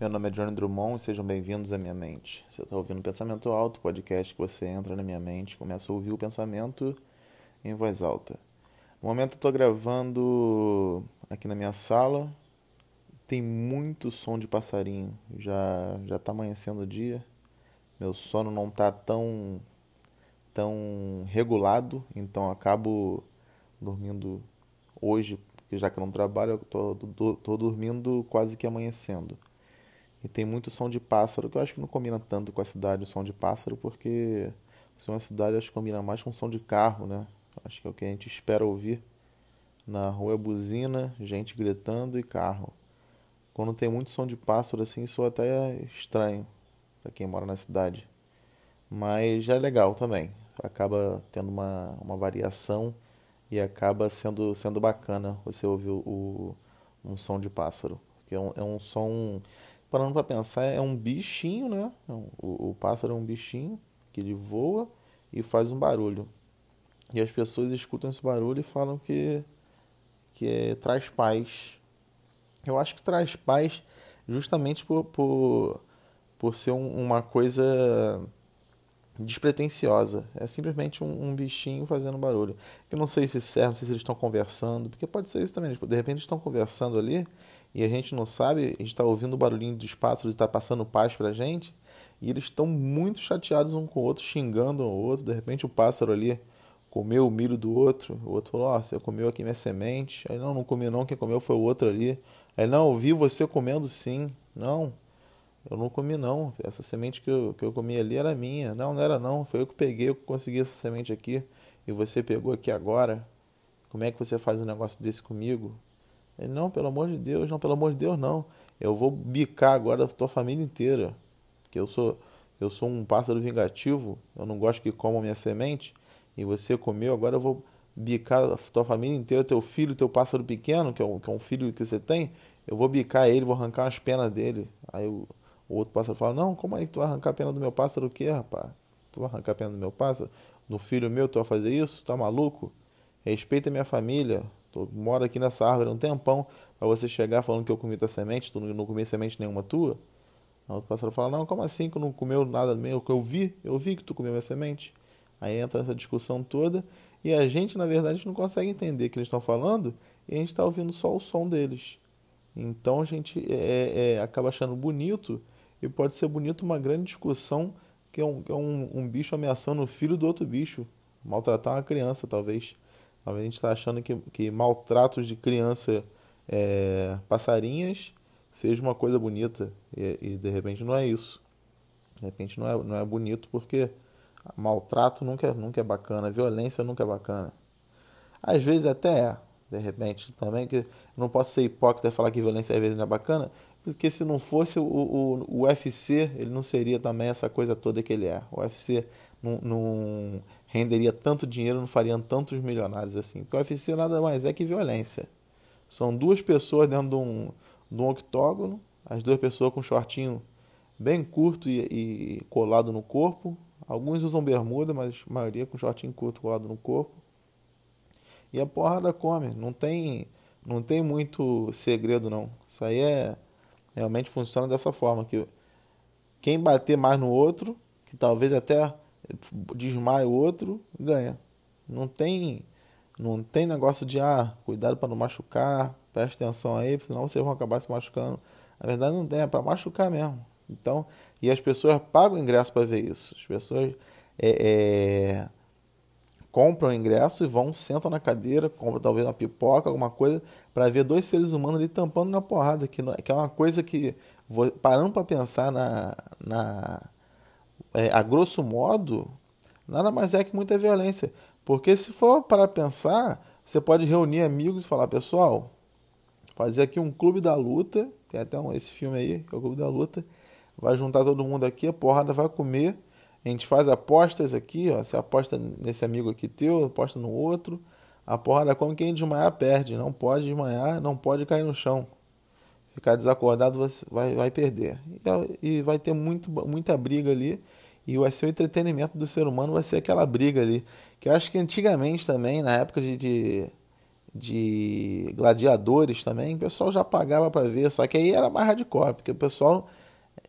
Meu nome é Johnny Drummond e sejam bem-vindos à minha mente. Você está ouvindo Pensamento Alto, podcast que você entra na minha mente, começa a ouvir o pensamento em voz alta. No momento eu estou gravando aqui na minha sala, tem muito som de passarinho, já já está amanhecendo o dia, meu sono não está tão tão regulado, então acabo dormindo hoje, já que eu não trabalho, eu tô dormindo quase que amanhecendo. E tem muito som de pássaro, que eu acho que não combina tanto com a cidade, o som de pássaro, porque se é uma cidade, acho que combina mais com som de carro, né? Acho que é o que a gente espera ouvir. Na rua é buzina, gente gritando e carro. Quando tem muito som de pássaro assim, isso até é estranho para quem mora na cidade. Mas já é legal também acaba tendo uma, uma variação e acaba sendo, sendo bacana você ouvir o, um som de pássaro. Porque é um, é um som, parando para pensar, é um bichinho, né? É o, o pássaro é um bichinho que ele voa e faz um barulho. E as pessoas escutam esse barulho e falam que, que é, traz paz. Eu acho que traz paz justamente por, por, por ser um, uma coisa despretensiosa. É simplesmente um, um, bichinho fazendo barulho. Eu não sei se serve, não sei se eles estão conversando, porque pode ser isso também. De repente eles estão conversando ali e a gente não sabe, a gente está ouvindo o barulhinho dos pássaros e está passando paz pra gente. E eles estão muito chateados um com o outro, xingando um o outro. De repente o pássaro ali comeu o milho do outro. O outro falou: Ó, oh, você comeu aqui minha semente. Aí não, não comi não, quem comeu foi o outro ali. Aí não, ouvi você comendo sim. Não, eu não comi não. Essa semente que eu, que eu comi ali era minha. Não, não era não. Foi eu que peguei, eu consegui essa semente aqui. E você pegou aqui agora. Como é que você faz um negócio desse comigo? Ele, não, pelo amor de Deus, não, pelo amor de Deus, não. Eu vou bicar agora a tua família inteira. Que eu sou, eu sou um pássaro vingativo. Eu não gosto que comam minha semente. E você comeu, agora eu vou bicar a tua família inteira, teu filho, teu pássaro pequeno, que é um, que é um filho que você tem. Eu vou bicar ele, vou arrancar as penas dele. Aí eu o outro pássaro fala: Não, como é que tu vai arrancar a pena do meu pássaro? O que, rapaz? Tu vai arrancar a pena do meu pássaro? Do filho meu, tu vai fazer isso? Tá maluco? Respeita minha família. Tu mora aqui nessa árvore um tempão para você chegar falando que eu comi tua semente, tu não comi semente nenhuma tua? O outro pássaro fala: Não, como assim que não comeu nada meu? Eu vi, eu vi que tu comeu minha semente. Aí entra essa discussão toda e a gente, na verdade, não consegue entender o que eles estão falando e a gente está ouvindo só o som deles. Então a gente é, é, acaba achando bonito e pode ser bonito uma grande discussão que é um, que é um, um bicho ameaçando o filho do outro bicho. Maltratar uma criança, talvez. Talvez a gente está achando que, que maltratos de criança é, passarinhas seja uma coisa bonita. E, e, de repente não é isso. De repente não é, não é bonito porque maltrato nunca, é, nunca é bacana, violência nunca é bacana. Às vezes até é, de repente também, que não posso ser hipócrita e falar que violência às vezes não é bacana, porque se não fosse o, o, o UFC, ele não seria também essa coisa toda que ele é. O UFC não, não renderia tanto dinheiro, não fariam tantos milionários assim. Porque o UFC nada mais é que violência. São duas pessoas dentro de um, de um octógono, as duas pessoas com shortinho bem curto e, e colado no corpo. Alguns usam bermuda, mas a maioria com shortinho curto colado no corpo. E a porrada come, não tem, não tem muito segredo não. Isso aí é realmente funciona dessa forma que quem bater mais no outro, que talvez até desmaie o outro, ganha. Não tem não tem negócio de ah, cuidado para não machucar, preste atenção aí, senão vocês vão acabar se machucando. Na verdade não tem, é para machucar mesmo. Então, e as pessoas pagam ingresso para ver isso. As pessoas é, é, compram o ingresso e vão, sentam na cadeira, compram talvez uma pipoca, alguma coisa, para ver dois seres humanos ali tampando na porrada, que, não, que é uma coisa que, parando para pensar na, na é, a grosso modo, nada mais é que muita violência. Porque se for para pensar, você pode reunir amigos e falar, pessoal, fazer aqui um clube da luta, tem até um, esse filme aí, que é o clube da luta, vai juntar todo mundo aqui, a porrada vai comer, a gente faz apostas aqui, ó. Você aposta nesse amigo aqui teu, aposta no outro. A porrada como quem desmaiar perde. Não pode desmaiar, não pode cair no chão. Ficar desacordado você vai, vai perder. E, vai ter muito, muita briga ali. E vai ser o entretenimento do ser humano, vai ser aquela briga ali. Que eu acho que antigamente também, na época de, de, de gladiadores também, o pessoal já pagava para ver, só que aí era mais hardcore, porque o pessoal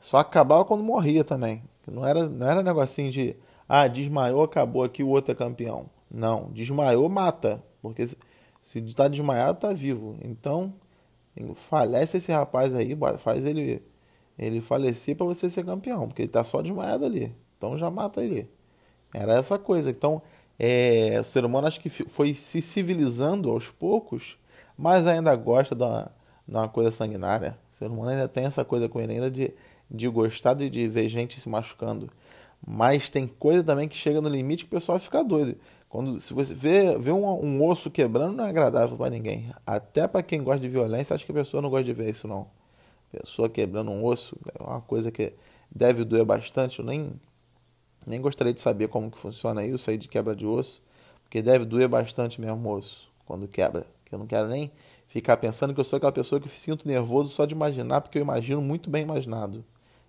só acabava quando morria também. Não era, não era negocinho de, ah, desmaiou, acabou aqui, o outro é campeão. Não, desmaiou, mata, porque se está desmaiado, está vivo. Então, falece esse rapaz aí, faz ele ele falecer para você ser campeão, porque ele está só desmaiado ali. Então já mata ele. Era essa coisa. Então, é, o ser humano acho que foi se civilizando aos poucos, mas ainda gosta de uma, de uma coisa sanguinária. O ser humano ainda tem essa coisa com ele ainda de, de gostar de, ver gente se machucando. Mas tem coisa também que chega no limite que o pessoal fica doido. Quando se você vê, vê um, um osso quebrando, não é agradável para ninguém. Até para quem gosta de violência, acho que a pessoa não gosta de ver isso não. Pessoa quebrando um osso é uma coisa que deve doer bastante. Eu nem nem gostaria de saber como que funciona isso aí de quebra de osso, porque deve doer bastante mesmo o osso quando quebra. Que eu não quero nem ficar pensando que eu sou aquela pessoa que sinto nervoso só de imaginar, porque eu imagino muito bem imaginado.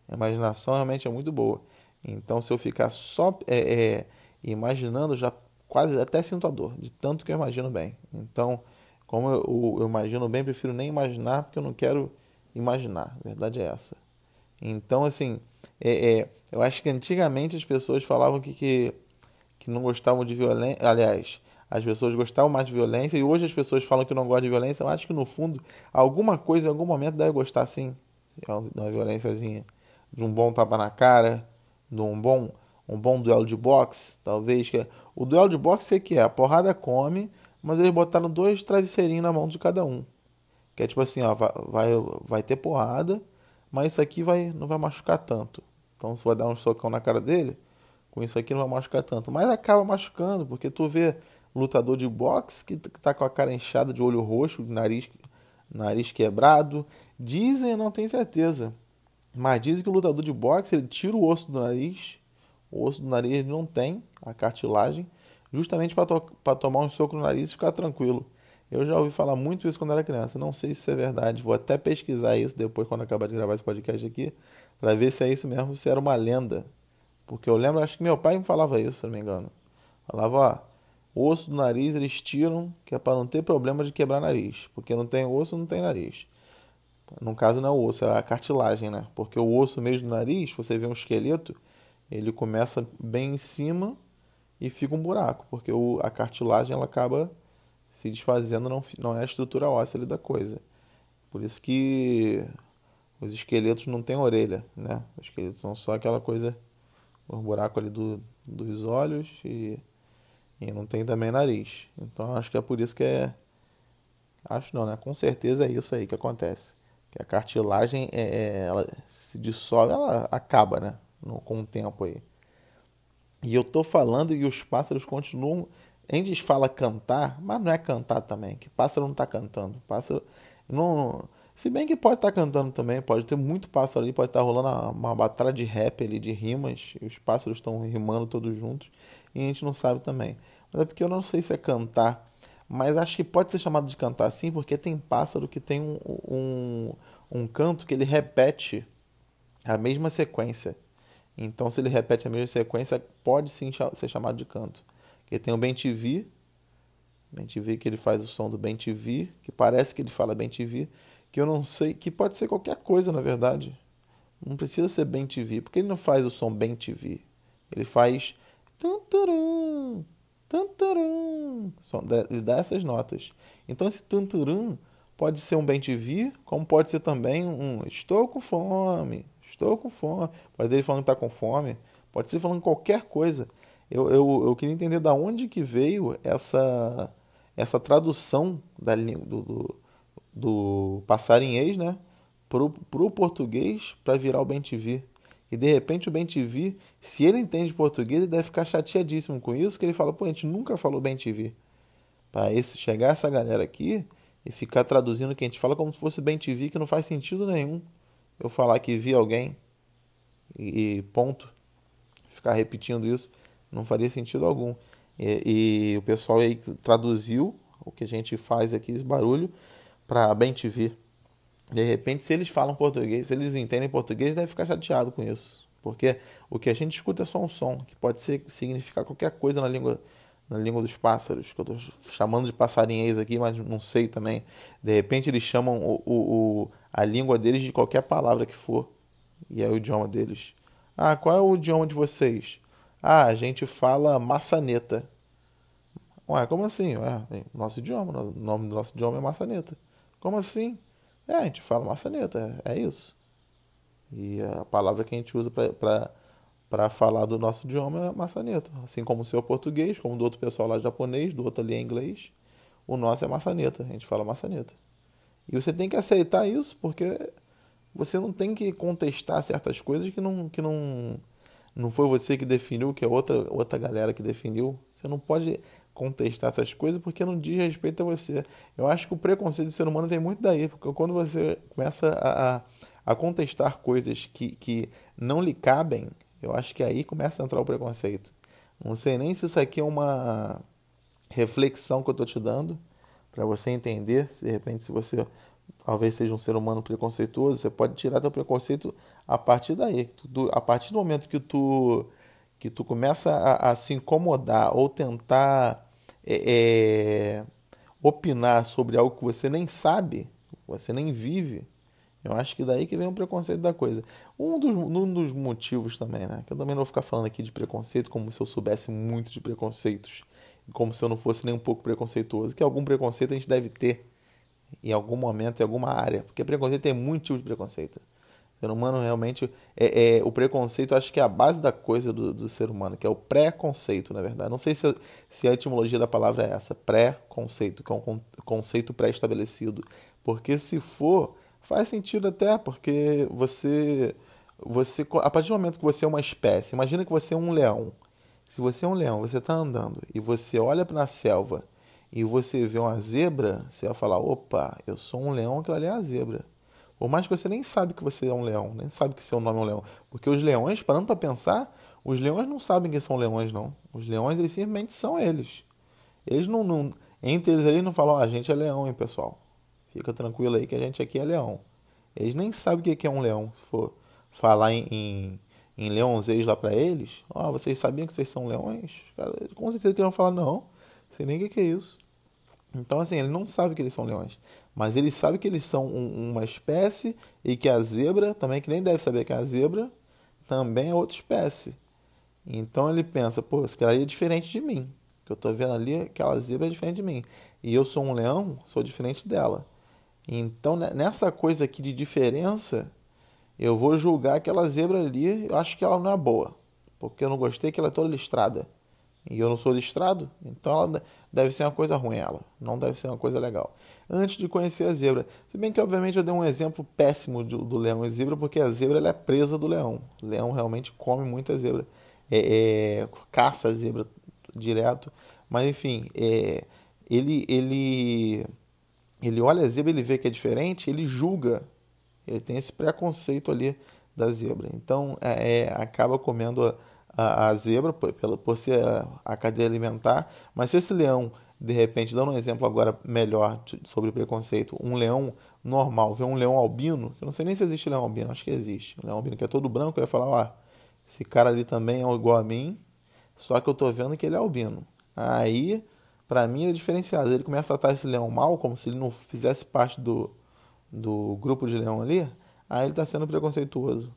A imaginação realmente é muito boa. Então, se eu ficar só é, é, imaginando, já quase até sinto a dor, de tanto que eu imagino bem. Então, como eu, eu imagino bem, prefiro nem imaginar, porque eu não quero imaginar. A verdade é essa. Então, assim, é, é, eu acho que antigamente as pessoas falavam que, que, que não gostavam de violência. Aliás, as pessoas gostavam mais de violência e hoje as pessoas falam que não gostam de violência. Eu acho que no fundo, alguma coisa em algum momento deve gostar sim de uma violênciazinha. De um bom tapa na cara, de um bom, um bom duelo de boxe, talvez. É, o duelo de boxe é que é? A porrada come, mas eles botaram dois travesseirinhos na mão de cada um. Que é tipo assim, ó, vai, vai, ter porrada mas isso aqui vai, não vai machucar tanto. Então você vai dar um socão na cara dele, com isso aqui não vai machucar tanto. Mas acaba machucando, porque tu vê lutador de boxe que tá com a cara inchada de olho roxo, nariz, nariz quebrado. Dizem, não tenho certeza, mas dizem que o lutador de boxe ele tira o osso do nariz, o osso do nariz não tem, a cartilagem, justamente para to tomar um soco no nariz e ficar tranquilo. Eu já ouvi falar muito isso quando era criança. Não sei se isso é verdade. Vou até pesquisar isso depois, quando acabar de gravar esse podcast aqui, para ver se é isso mesmo, se era uma lenda. Porque eu lembro, acho que meu pai me falava isso, se não me engano. Falava, ó, o osso do nariz eles tiram, que é para não ter problema de quebrar nariz. Porque não tem osso, não tem nariz. No caso não é o osso, é a cartilagem, né? Porque o osso mesmo do nariz, você vê um esqueleto, ele começa bem em cima e fica um buraco, porque o, a cartilagem ela acaba se desfazendo não, não é a estrutura óssea da coisa. Por isso que os esqueletos não têm orelha, né? Os esqueletos são só aquela coisa, o buraco ali do, dos olhos e, e não tem também nariz. Então acho que é por isso que é. Acho não, né? Com certeza é isso aí que acontece. Que a cartilagem é, é ela se dissolve, ela acaba, né? No, com o tempo aí. E eu tô falando e os pássaros continuam a gente fala cantar, mas não é cantar também, que pássaro não está cantando. Pássaro não. Se bem que pode estar tá cantando também, pode ter muito pássaro ali, pode estar tá rolando uma, uma batalha de rap ali, de rimas, e os pássaros estão rimando todos juntos, e a gente não sabe também. Mas é porque eu não sei se é cantar, mas acho que pode ser chamado de cantar sim, porque tem pássaro que tem um, um, um canto que ele repete a mesma sequência. Então, se ele repete a mesma sequência, pode sim ser chamado de canto. Porque tem o Ben TV que ele faz o som do TV, que parece que ele fala TV, que eu não sei, que pode ser qualquer coisa na verdade. Não precisa ser TV, porque ele não faz o som TV. Ele faz tanturum, ele dá essas notas. Então esse tanturum pode ser um Ben TV, como pode ser também um estou com fome, estou com fome. Pode ser ele falando que está com fome, pode ser falando qualquer coisa eu, eu, eu queria entender da onde que veio essa, essa tradução da, do, do, do passarinhês né, pro, pro português para virar o Ben TV. E de repente o Ben TV, se ele entende português, ele deve ficar chateadíssimo com isso, que ele fala, pô, a gente nunca falou Ben TV. Para chegar essa galera aqui e ficar traduzindo o que a gente fala como se fosse Ben TV, que não faz sentido nenhum. Eu falar que vi alguém e, ponto. Ficar repetindo isso não faria sentido algum. E, e, o pessoal aí traduziu o que a gente faz aqui, esse barulho, para bem te ver. De repente, se eles falam português, se eles entendem português, deve ficar chateado com isso. Porque o que a gente escuta é só um som, que pode ser, significar qualquer coisa na língua, na língua dos pássaros, que eu estou chamando de passarinhês aqui, mas não sei também. De repente eles chamam o, o, o, a língua deles de qualquer palavra que for, e é o idioma deles. Ah, qual é o idioma de vocês? Ah, a gente fala maçaneta. Ué, como assim? Ué, nosso idioma, o nome do nosso idioma é maçaneta. Como assim? É, a gente fala maçaneta, é, é isso. E a palavra que a gente usa para falar do nosso idioma é maçaneta. Assim como o seu português, como do outro pessoal lá japonês, do outro ali é inglês, o nosso é maçaneta, a gente fala maçaneta. E você tem que aceitar isso, porque você não tem que contestar certas coisas que não, que não, não foi você que definiu, que é outra, outra galera que definiu. Você não pode contestar essas coisas porque não diz respeito a você. Eu acho que o preconceito do ser humano vem muito daí, porque quando você começa a, a, contestar coisas que, que não lhe cabem, eu acho que aí começa a entrar o preconceito. Não sei nem se isso aqui é uma reflexão que eu estou te dando para você entender, se de repente se você talvez seja um ser humano preconceituoso, você pode tirar teu preconceito a partir daí. A partir do momento que tu que tu começa a, a se incomodar ou tentar é, é, opinar sobre algo que você nem sabe, você nem vive, eu acho que daí que vem o preconceito da coisa. Um dos, um dos motivos também, né? Que eu também não vou ficar falando aqui de preconceito como se eu soubesse muito de preconceitos, como se eu não fosse nem um pouco preconceituoso, que algum preconceito a gente deve ter em algum momento, em alguma área, porque preconceito tem muito tipo de preconceito. O ser humano realmente. É, é, o preconceito acho que é a base da coisa do, do ser humano, que é o pré-conceito, na verdade. Não sei se, se a etimologia da palavra é essa, pré-conceito, que é um conceito pré-estabelecido. Porque se for, faz sentido até, porque você. você A partir do momento que você é uma espécie, imagina que você é um leão. Se você é um leão, você está andando e você olha para a selva e você vê uma zebra, você vai falar: opa, eu sou um leão, aquilo ali é a zebra. Por mais que você nem sabe que você é um leão, nem sabe que seu nome é um leão. Porque os leões, parando para pensar, os leões não sabem que são leões, não. Os leões, eles simplesmente são eles. Eles não. não entre eles, eles não falam, oh, a gente é leão, hein, pessoal. Fica tranquilo aí que a gente aqui é leão. Eles nem sabem o que é um leão. Se for falar em, em, em lá para eles, ó, oh, vocês sabiam que vocês são leões? Cara, com certeza que eles vão falar, não, sei nem o que é isso. Então, assim, ele não sabe que eles são leões. Mas ele sabe que eles são um, uma espécie e que a zebra, também que nem deve saber que a zebra, também é outra espécie. Então ele pensa, pô, esse cara aí é diferente de mim. Que eu tô vendo ali, aquela zebra é diferente de mim. E eu sou um leão, sou diferente dela. Então, nessa coisa aqui de diferença, eu vou julgar aquela zebra ali, eu acho que ela não é boa. Porque eu não gostei que ela é toda listrada. E eu não sou listrado, então ela deve ser uma coisa ruim, ela. Não deve ser uma coisa legal antes de conhecer a zebra. Se bem que, obviamente, eu dei um exemplo péssimo do, do leão e zebra, porque a zebra é presa do leão. O leão realmente come muita zebra. É, é, caça a zebra direto. Mas, enfim, é, ele, ele, ele olha a zebra, ele vê que é diferente, ele julga. Ele tem esse preconceito ali da zebra. Então, é, é acaba comendo a, a, a zebra por, por ser a, a cadeia alimentar. Mas se esse leão de repente, dando um exemplo agora melhor sobre preconceito, um leão normal vê um leão albino, eu não sei nem se existe leão albino, acho que existe. Um leão albino que é todo branco, ele vai falar, ó, esse cara ali também é igual a mim, só que eu tô vendo que ele é albino. Aí, para mim, ele é diferenciado. Ele começa a tratar esse leão mal, como se ele não fizesse parte do, do grupo de leão ali, aí ele está sendo preconceituoso.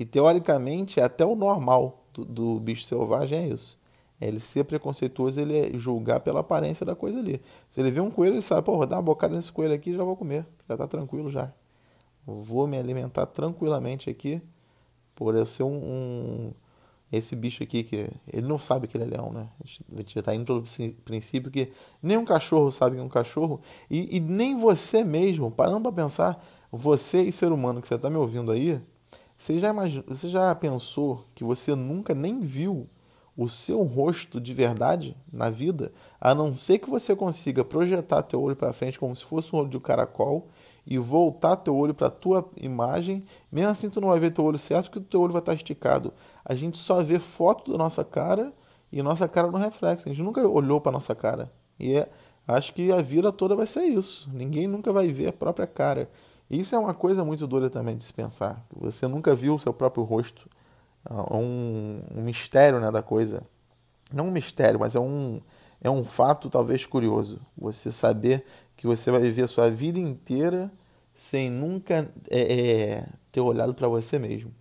Que teoricamente é até o normal do, do bicho selvagem é isso. É ele ser preconceituoso, ele é julgar pela aparência da coisa ali. Se ele vê um coelho, ele sabe, pô, vou dar uma bocada nesse coelho aqui já vou comer. Já tá tranquilo já. Vou me alimentar tranquilamente aqui por eu ser um, um, esse bicho aqui que ele não sabe que ele é leão, né? A gente já tá indo pelo princípio que nem um cachorro sabe que é um cachorro e, e nem você mesmo, parando para pensar, você e ser humano que você tá me ouvindo aí, você já, imagina, você já pensou que você nunca nem viu o seu rosto de verdade na vida, a não ser que você consiga projetar teu olho para frente como se fosse um olho de um caracol e voltar teu olho para a tua imagem, mesmo assim tu não vai ver teu olho certo porque teu olho vai estar esticado. A gente só vê foto da nossa cara e nossa cara no reflexo. A gente nunca olhou para nossa cara. E é, acho que a vida toda vai ser isso. Ninguém nunca vai ver a própria cara. Isso é uma coisa muito doida também de se pensar. Você nunca viu o seu próprio rosto um, um mistério né, da coisa. não um mistério, mas é um, é um fato talvez curioso. Você saber que você vai viver a sua vida inteira sem nunca é, é, ter olhado para você mesmo,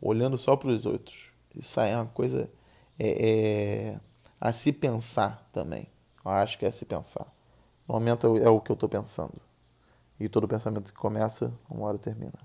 olhando só para os outros. Isso aí é uma coisa é, é, a se pensar também. Eu acho que é a se pensar. No momento é o que eu estou pensando. E todo pensamento que começa, uma hora termina.